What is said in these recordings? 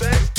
Not,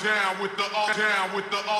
down with the all down with the all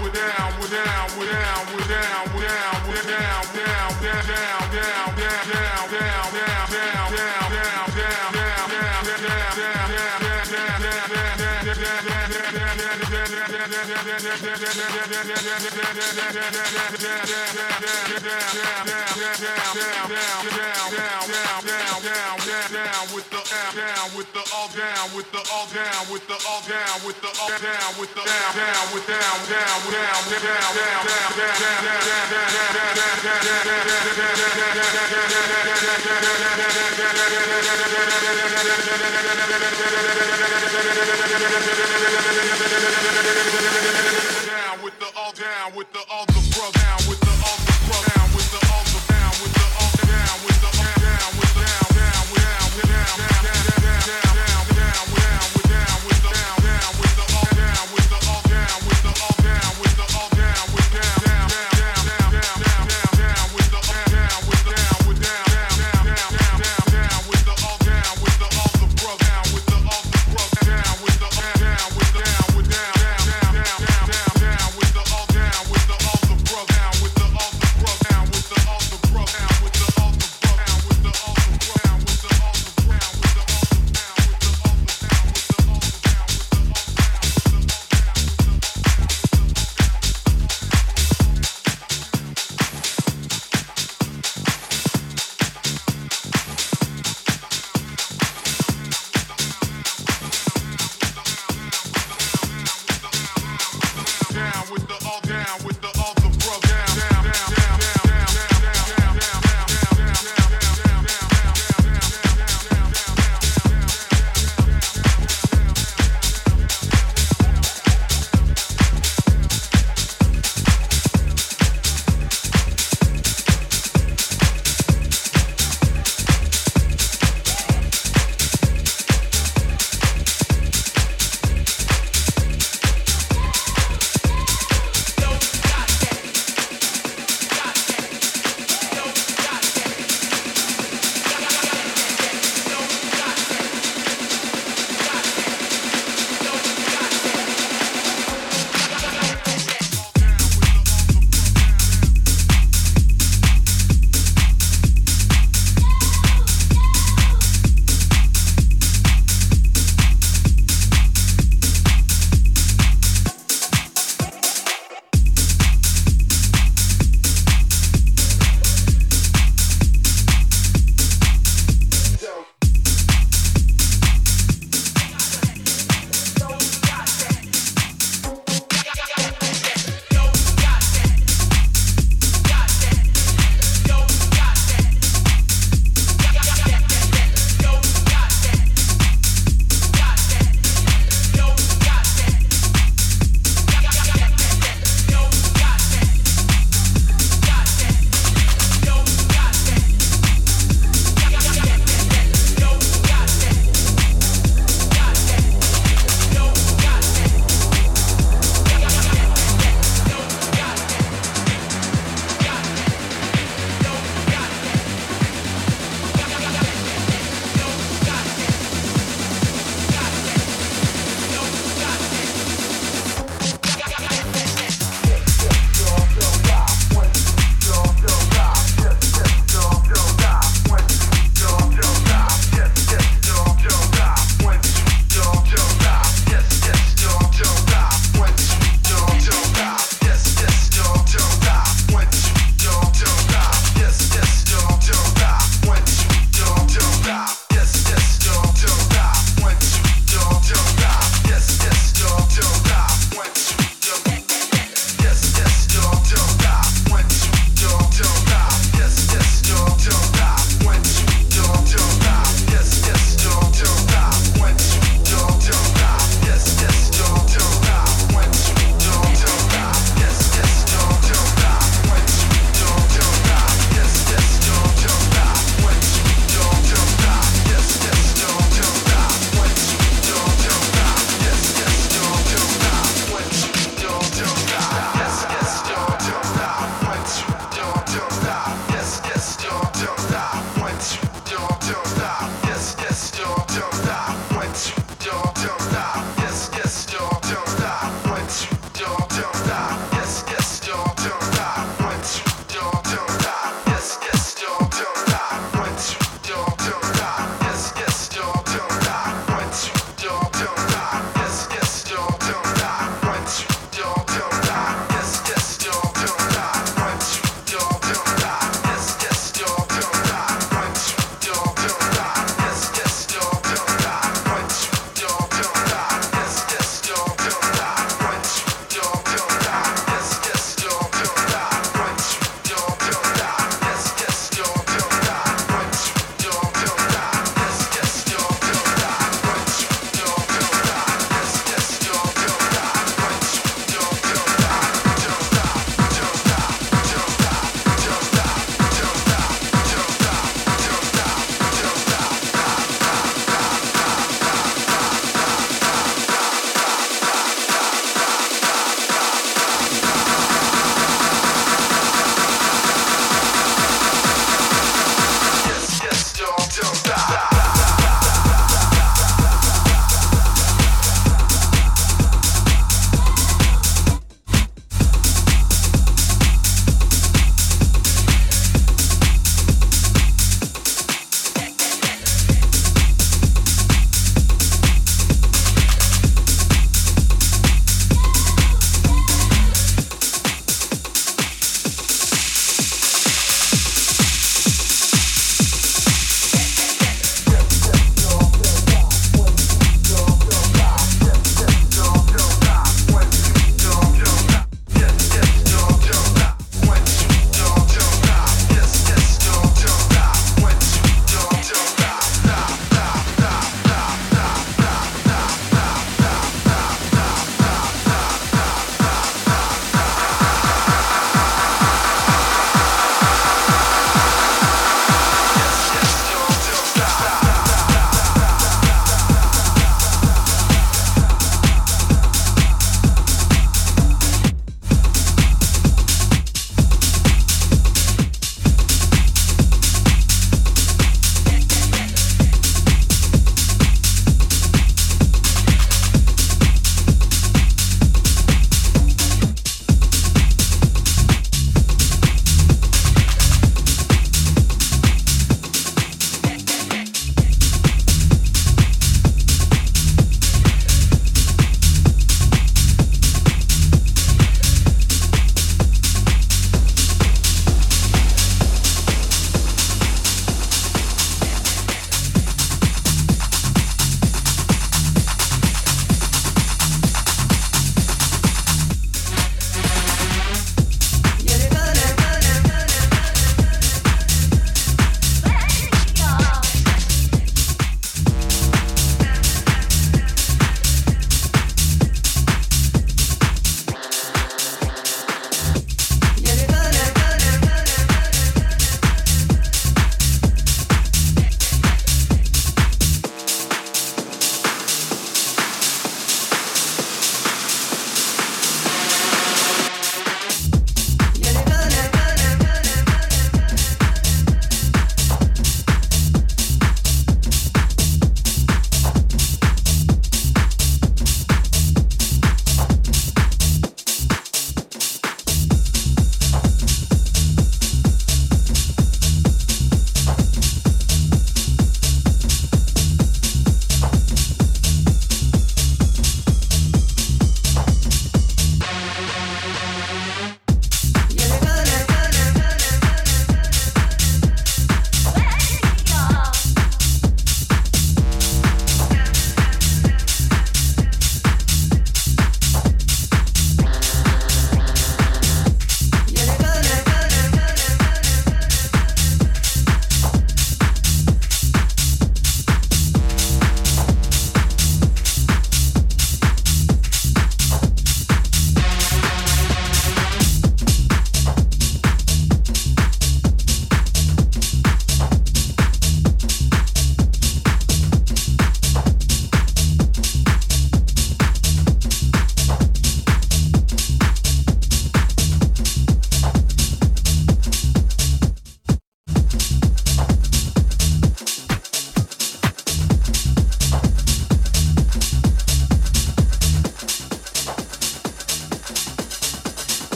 down all down with the all the bro down with the all the bro down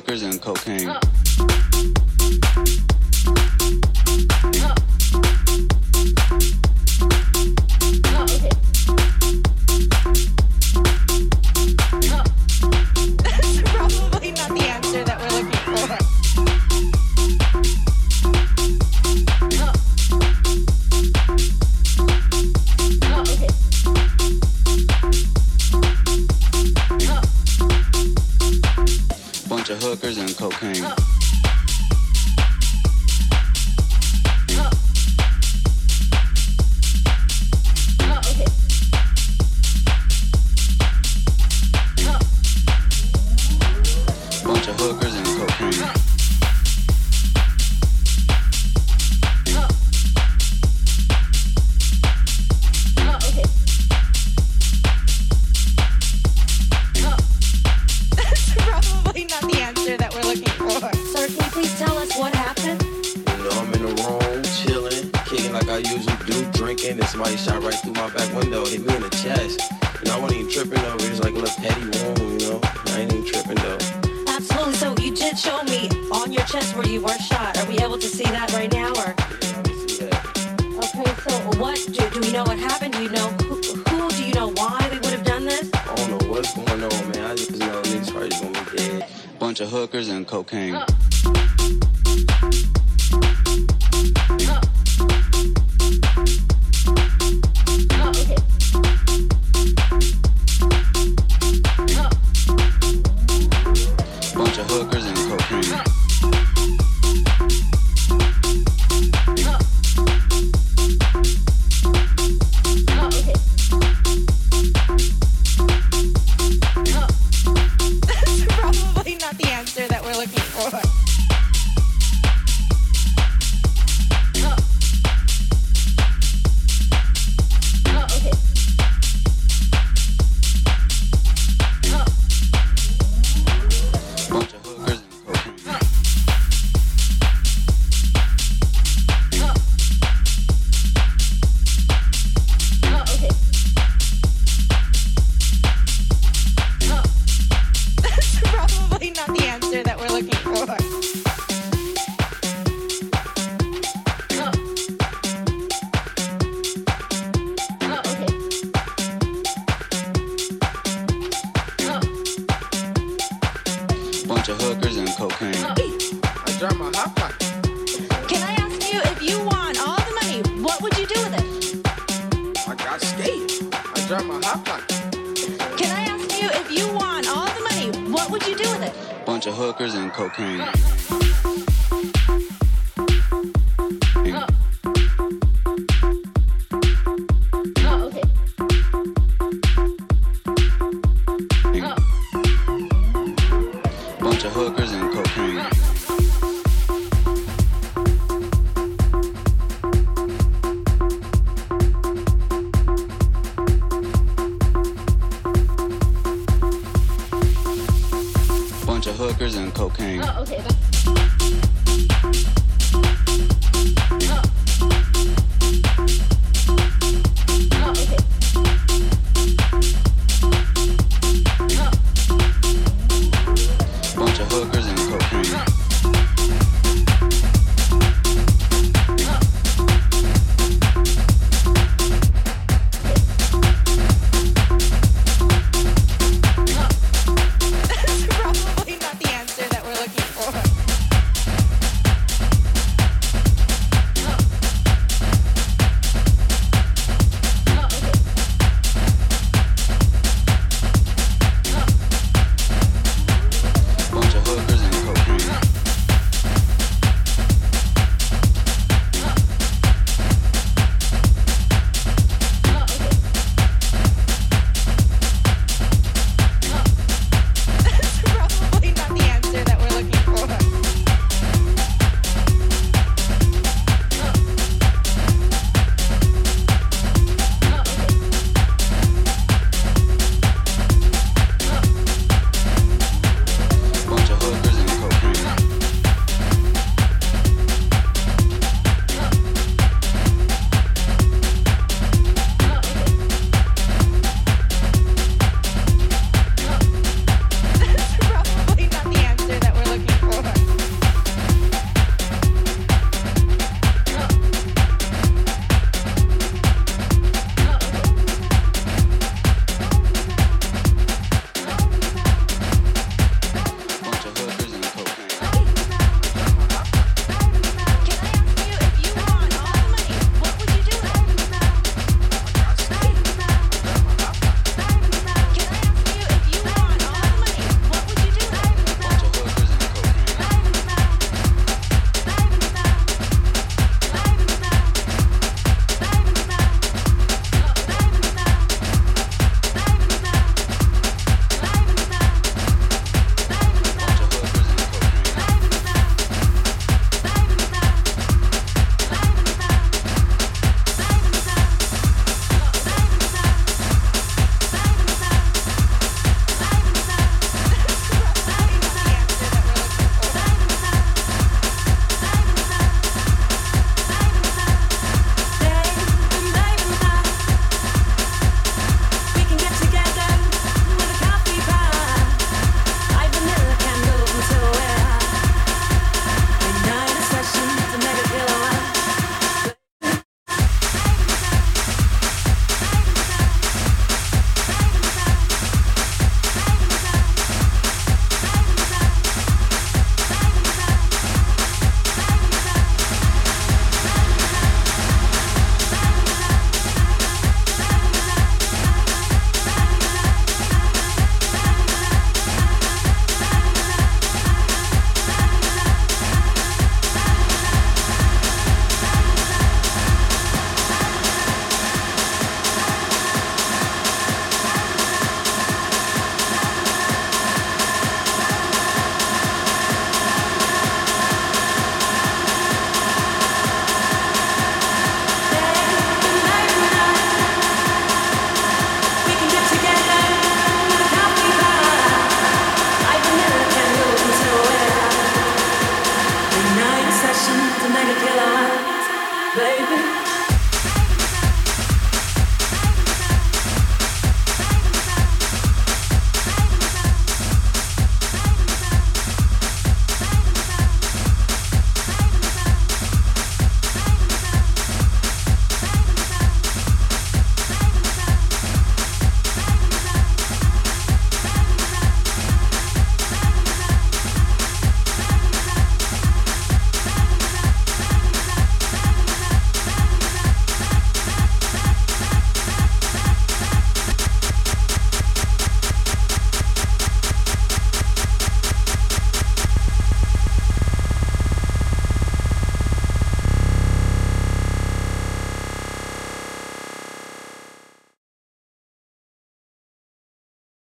hookers and cocaine. That's